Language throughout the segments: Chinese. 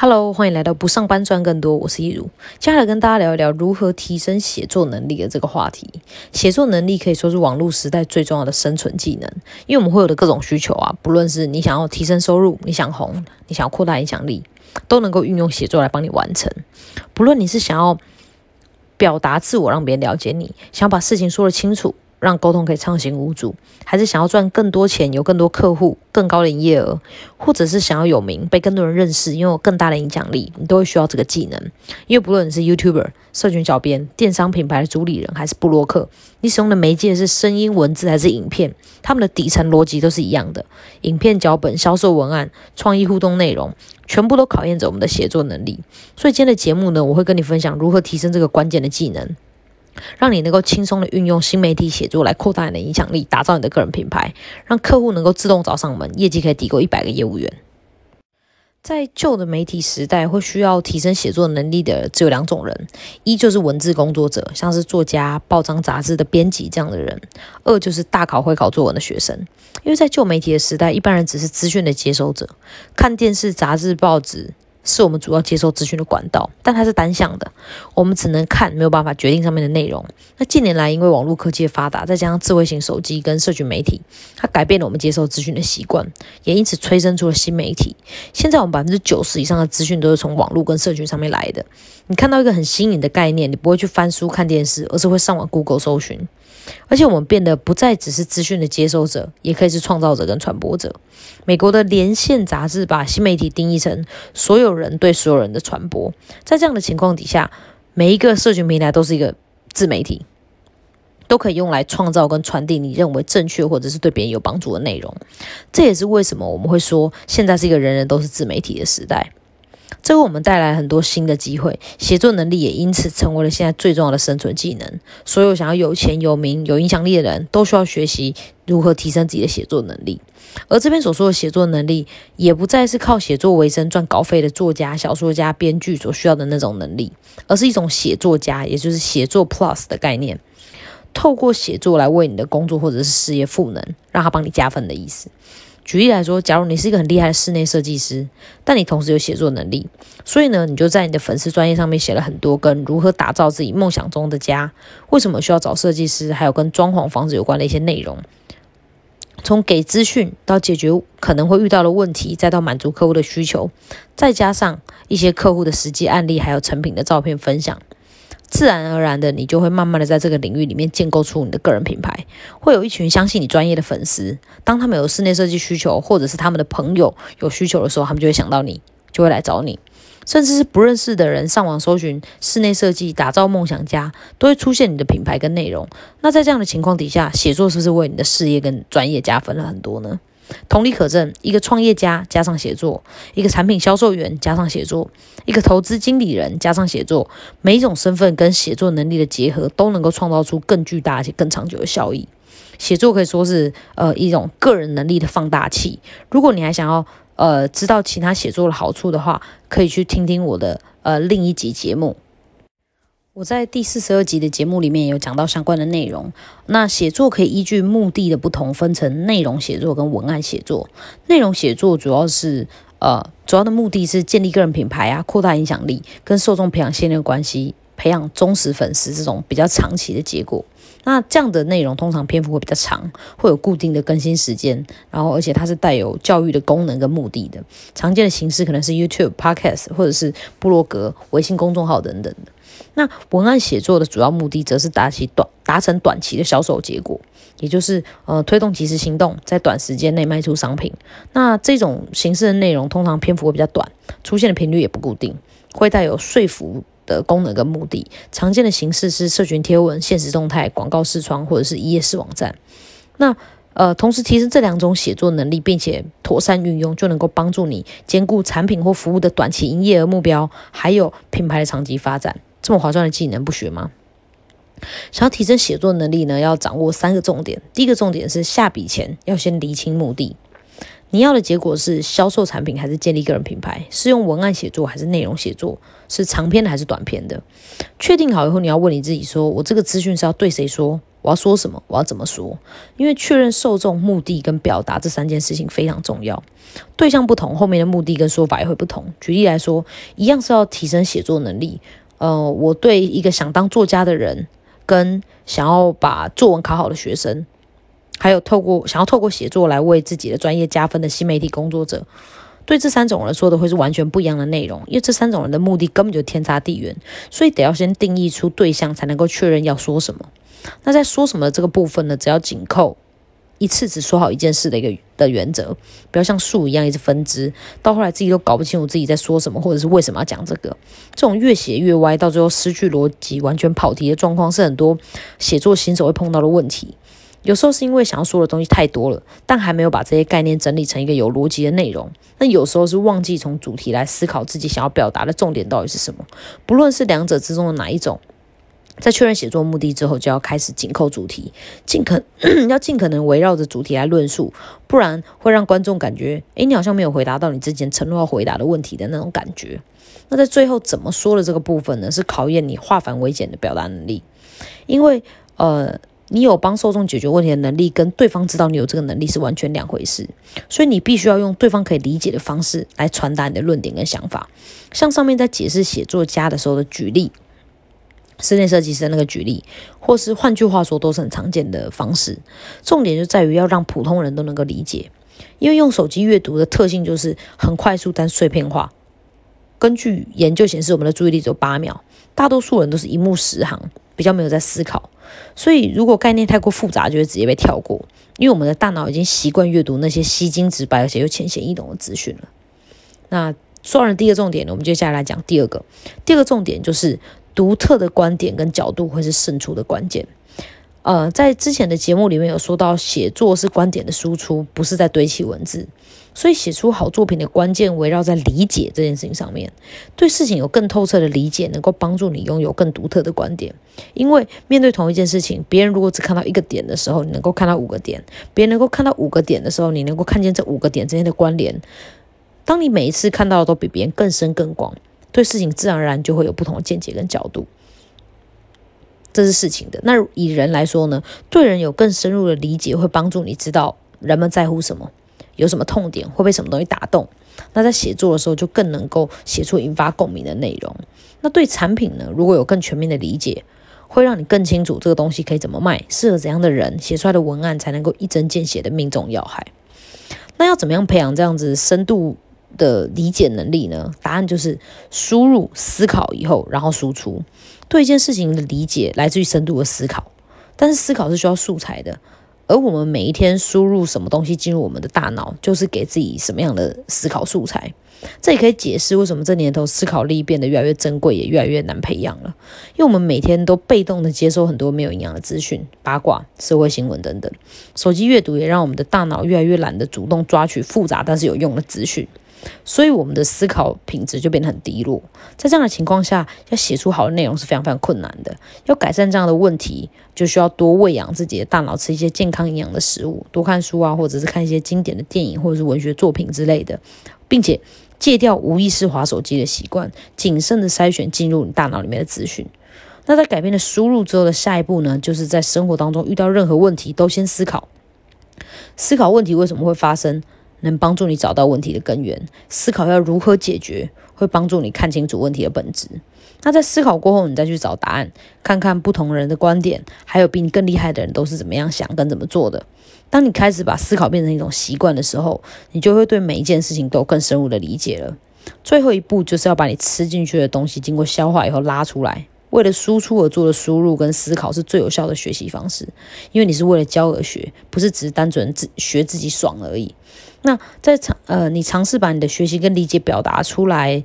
Hello，欢迎来到不上班赚更多，我是易如，接下来跟大家聊一聊如何提升写作能力的这个话题。写作能力可以说是网络时代最重要的生存技能，因为我们会有的各种需求啊，不论是你想要提升收入，你想红，你想要扩大影响力，都能够运用写作来帮你完成。不论你是想要表达自我，让别人了解你，想把事情说得清楚。让沟通可以畅行无阻，还是想要赚更多钱、有更多客户、更高的营业额，或者是想要有名、被更多人认识、拥有更大的影响力，你都会需要这个技能。因为不论你是 YouTuber、社群小编、电商品牌的主理人，还是布洛克，你使用的媒介是声音、文字还是影片，他们的底层逻辑都是一样的。影片脚本、销售文案、创意互动内容，全部都考验着我们的写作能力。所以今天的节目呢，我会跟你分享如何提升这个关键的技能。让你能够轻松的运用新媒体写作来扩大你的影响力，打造你的个人品牌，让客户能够自动找上门，业绩可以抵过一百个业务员。在旧的媒体时代，会需要提升写作能力的只有两种人：一就是文字工作者，像是作家、报章杂志的编辑这样的人；二就是大考会考作文的学生。因为在旧媒体的时代，一般人只是资讯的接收者，看电视、杂志、报纸。是我们主要接受资讯的管道，但它是单向的，我们只能看，没有办法决定上面的内容。那近年来，因为网络科技的发达，再加上智慧型手机跟社群媒体，它改变了我们接受资讯的习惯，也因此催生出了新媒体。现在我们百分之九十以上的资讯都是从网络跟社群上面来的。你看到一个很新颖的概念，你不会去翻书看电视，而是会上网 Google 搜寻。而且我们变得不再只是资讯的接收者，也可以是创造者跟传播者。美国的连线杂志把新媒体定义成所有人对所有人的传播。在这样的情况底下，每一个社群平台都是一个自媒体，都可以用来创造跟传递你认为正确或者是对别人有帮助的内容。这也是为什么我们会说现在是一个人人都是自媒体的时代。这为我们带来很多新的机会，写作能力也因此成为了现在最重要的生存技能。所有想要有钱、有名、有影响力的人都需要学习如何提升自己的写作能力。而这边所说的写作能力，也不再是靠写作为生赚稿费的作家、小说家、编剧所需要的那种能力，而是一种写作家，也就是写作 Plus 的概念，透过写作来为你的工作或者是事业赋能，让他帮你加分的意思。举例来说，假如你是一个很厉害的室内设计师，但你同时有写作能力，所以呢，你就在你的粉丝专业上面写了很多跟如何打造自己梦想中的家，为什么需要找设计师，还有跟装潢房子有关的一些内容。从给资讯到解决可能会遇到的问题，再到满足客户的需求，再加上一些客户的实际案例，还有成品的照片分享。自然而然的，你就会慢慢的在这个领域里面建构出你的个人品牌，会有一群相信你专业的粉丝。当他们有室内设计需求，或者是他们的朋友有需求的时候，他们就会想到你，就会来找你。甚至是不认识的人上网搜寻室内设计，打造梦想家，都会出现你的品牌跟内容。那在这样的情况底下，写作是不是为你的事业跟专业加分了很多呢？同理可证，一个创业家加上写作，一个产品销售员加上写作，一个投资经理人加上写作，每一种身份跟写作能力的结合，都能够创造出更巨大且更长久的效益。写作可以说是呃一种个人能力的放大器。如果你还想要呃知道其他写作的好处的话，可以去听听我的呃另一集节目。我在第四十二集的节目里面有讲到相关的内容。那写作可以依据目的的不同，分成内容写作跟文案写作。内容写作主要是呃，主要的目的是建立个人品牌啊，扩大影响力，跟受众培养信任关系，培养忠实粉丝这种比较长期的结果。那这样的内容通常篇幅会比较长，会有固定的更新时间，然后而且它是带有教育的功能跟目的的。常见的形式可能是 YouTube、Podcast 或者是部落格、微信公众号等等。那文案写作的主要目的，则是达起短达成短期的销售结果，也就是呃推动及时行动，在短时间内卖出商品。那这种形式的内容，通常篇幅会比较短，出现的频率也不固定，会带有说服的功能跟目的。常见的形式是社群贴文、现实动态、广告视窗或者是一页式网站。那呃，同时提升这两种写作能力，并且妥善运用，就能够帮助你兼顾产品或服务的短期营业额目标，还有品牌的长期发展。这么划算的技能不学吗？想要提升写作能力呢，要掌握三个重点。第一个重点是下笔前要先厘清目的，你要的结果是销售产品还是建立个人品牌？是用文案写作还是内容写作？是长篇的还是短篇的？确定好以后，你要问你自己：说我这个资讯是要对谁说？我要说什么？我要怎么说？因为确认受众目的跟表达这三件事情非常重要。对象不同，后面的目的跟说法也会不同。举例来说，一样是要提升写作能力。呃，我对一个想当作家的人，跟想要把作文考好的学生，还有透过想要透过写作来为自己的专业加分的新媒体工作者，对这三种人说的会是完全不一样的内容。因为这三种人的目的根本就天差地远，所以得要先定义出对象，才能够确认要说什么。那在说什么这个部分呢？只要紧扣一次只说好一件事的一个的原则，不要像树一样一直分支，到后来自己都搞不清楚自己在说什么，或者是为什么要讲这个。这种越写越歪，到最后失去逻辑、完全跑题的状况，是很多写作新手会碰到的问题。有时候是因为想要说的东西太多了，但还没有把这些概念整理成一个有逻辑的内容。那有时候是忘记从主题来思考自己想要表达的重点到底是什么。不论是两者之中的哪一种。在确认写作目的之后，就要开始紧扣主题，尽可 要尽可能围绕着主题来论述，不然会让观众感觉，诶，你好像没有回答到你之前承诺要回答的问题的那种感觉。那在最后怎么说的这个部分呢？是考验你化繁为简的表达能力，因为呃，你有帮受众解决问题的能力，跟对方知道你有这个能力是完全两回事，所以你必须要用对方可以理解的方式来传达你的论点跟想法。像上面在解释写作家的时候的举例。室内设计师的那个举例，或是换句话说，都是很常见的方式。重点就在于要让普通人都能够理解，因为用手机阅读的特性就是很快速但碎片化。根据研究显示，我们的注意力只有八秒，大多数人都是一目十行，比较没有在思考。所以，如果概念太过复杂，就会直接被跳过，因为我们的大脑已经习惯阅读那些吸睛直白而且又浅显易懂的资讯了。那说完了第一个重点呢，我们接下来讲第二个。第二个重点就是。独特的观点跟角度会是胜出的关键。呃，在之前的节目里面有说到，写作是观点的输出，不是在堆砌文字。所以，写出好作品的关键围绕在理解这件事情上面，对事情有更透彻的理解，能够帮助你拥有更独特的观点。因为面对同一件事情，别人如果只看到一个点的时候，你能够看到五个点；别人能够看到五个点的时候，你能够看见这五个点之间的关联。当你每一次看到的都比别人更深更广。对事情自然而然就会有不同的见解跟角度，这是事情的。那以人来说呢？对人有更深入的理解，会帮助你知道人们在乎什么，有什么痛点，会被什么东西打动。那在写作的时候，就更能够写出引发共鸣的内容。那对产品呢？如果有更全面的理解，会让你更清楚这个东西可以怎么卖，适合怎样的人，写出来的文案才能够一针见血的命中要害。那要怎么样培养这样子深度？的理解能力呢？答案就是输入、思考以后，然后输出。对一件事情的理解来自于深度的思考，但是思考是需要素材的。而我们每一天输入什么东西进入我们的大脑，就是给自己什么样的思考素材。这也可以解释为什么这年头思考力变得越来越珍贵，也越来越难培养了。因为我们每天都被动的接收很多没有营养的资讯、八卦、社会新闻等等。手机阅读也让我们的大脑越来越懒得主动抓取复杂但是有用的资讯。所以我们的思考品质就变得很低落。在这样的情况下，要写出好的内容是非常非常困难的。要改善这样的问题，就需要多喂养自己的大脑，吃一些健康营养的食物，多看书啊，或者是看一些经典的电影或者是文学作品之类的，并且戒掉无意识划手机的习惯，谨慎的筛选进入你大脑里面的资讯。那在改变了输入之后的下一步呢，就是在生活当中遇到任何问题都先思考，思考问题为什么会发生。能帮助你找到问题的根源，思考要如何解决，会帮助你看清楚问题的本质。那在思考过后，你再去找答案，看看不同人的观点，还有比你更厉害的人都是怎么样想跟怎么做的。当你开始把思考变成一种习惯的时候，你就会对每一件事情都有更深入的理解了。最后一步就是要把你吃进去的东西经过消化以后拉出来。为了输出而做的输入跟思考是最有效的学习方式，因为你是为了教而学，不是只是单纯自学自己爽而已。那在尝呃，你尝试把你的学习跟理解表达出来，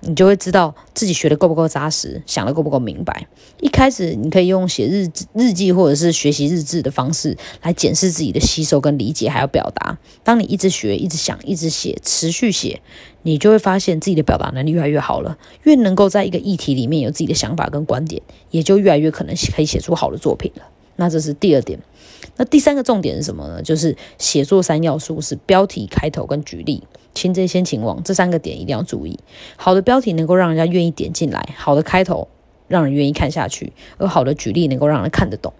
你就会知道自己学的够不够扎实，想的够不够明白。一开始你可以用写日日记或者是学习日志的方式来检视自己的吸收跟理解，还有表达。当你一直学、一直想、一直写、持续写，你就会发现自己的表达能力越来越好了。越能够在一个议题里面有自己的想法跟观点，也就越来越可能可以写出好的作品了。那这是第二点。那第三个重点是什么呢？就是写作三要素是标题、开头跟举例。擒贼先擒王，这三个点一定要注意。好的标题能够让人家愿意点进来，好的开头让人愿意看下去，而好的举例能够让人看得懂。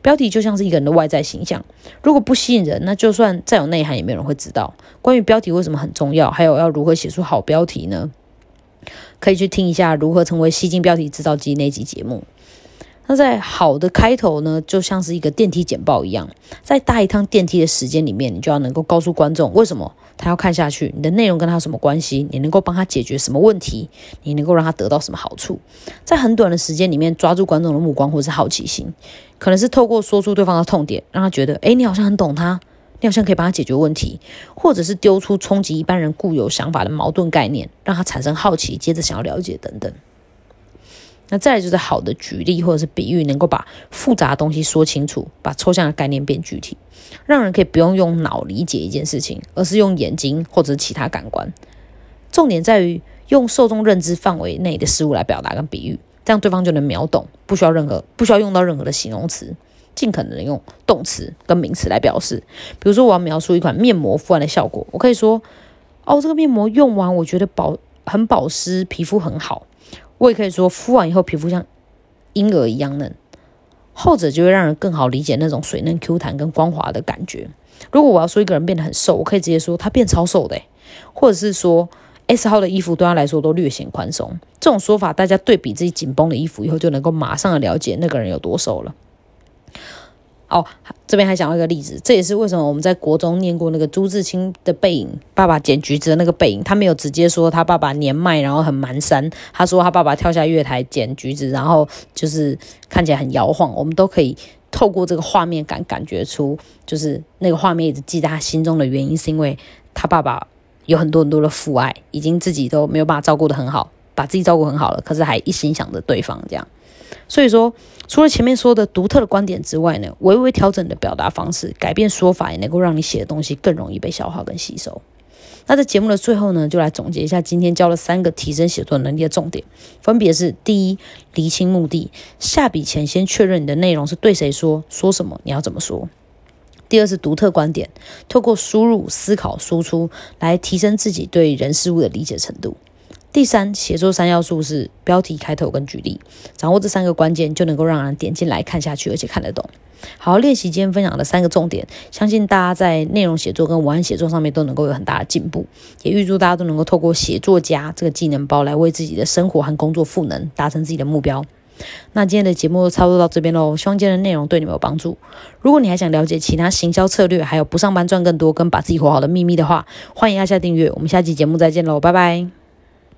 标题就像是一个人的外在形象，如果不吸引人，那就算再有内涵，也没有人会知道。关于标题为什么很重要，还有要如何写出好标题呢？可以去听一下如何成为吸睛标题制造机那集节目。那在好的开头呢，就像是一个电梯简报一样，在搭一趟电梯的时间里面，你就要能够告诉观众为什么他要看下去，你的内容跟他什么关系，你能够帮他解决什么问题，你能够让他得到什么好处，在很短的时间里面抓住观众的目光或是好奇心，可能是透过说出对方的痛点，让他觉得，哎，你好像很懂他，你好像可以帮他解决问题，或者是丢出冲击一般人固有想法的矛盾概念，让他产生好奇，接着想要了解等等。那再来就是好的举例或者是比喻，能够把复杂的东西说清楚，把抽象的概念变具体，让人可以不用用脑理解一件事情，而是用眼睛或者是其他感官。重点在于用受众认知范围内的事物来表达跟比喻，这样对方就能秒懂，不需要任何不需要用到任何的形容词，尽可能用动词跟名词来表示。比如说，我要描述一款面膜敷完的效果，我可以说：“哦，这个面膜用完，我觉得保很保湿，皮肤很好。”我也可以说，敷完以后皮肤像婴儿一样嫩，后者就会让人更好理解那种水嫩 Q 弹跟光滑的感觉。如果我要说一个人变得很瘦，我可以直接说他变超瘦的，或者是说 S 号的衣服对他来说都略显宽松。这种说法，大家对比自己紧绷的衣服以后，就能够马上了解那个人有多瘦了。哦，这边还想到一个例子，这也是为什么我们在国中念过那个朱自清的背影，爸爸捡橘子的那个背影，他没有直接说他爸爸年迈，然后很蹒跚，他说他爸爸跳下月台捡橘子，然后就是看起来很摇晃，我们都可以透过这个画面感感觉出，就是那个画面一直记在他心中的原因，是因为他爸爸有很多很多的父爱，已经自己都没有办法照顾的很好，把自己照顾很好了，可是还一心想着对方这样。所以说，除了前面说的独特的观点之外呢，微微调整的表达方式，改变说法，也能够让你写的东西更容易被消化跟吸收。那在节目的最后呢，就来总结一下今天教了三个提升写作能力的重点，分别是：第一，厘清目的，下笔前先确认你的内容是对谁说，说什么，你要怎么说；第二是独特观点，透过输入、思考、输出来提升自己对人事物的理解程度。第三，写作三要素是标题、开头跟举例，掌握这三个关键，就能够让人点进来看下去，而且看得懂。好练习今天分享的三个重点，相信大家在内容写作跟文案写作上面都能够有很大的进步。也预祝大家都能够透过写作家这个技能包来为自己的生活和工作赋能，达成自己的目标。那今天的节目操作到这边喽，希望今天的内容对你们有帮助。如果你还想了解其他行销策略，还有不上班赚更多跟把自己活好的秘密的话，欢迎按下订阅。我们下期节目再见喽，拜拜。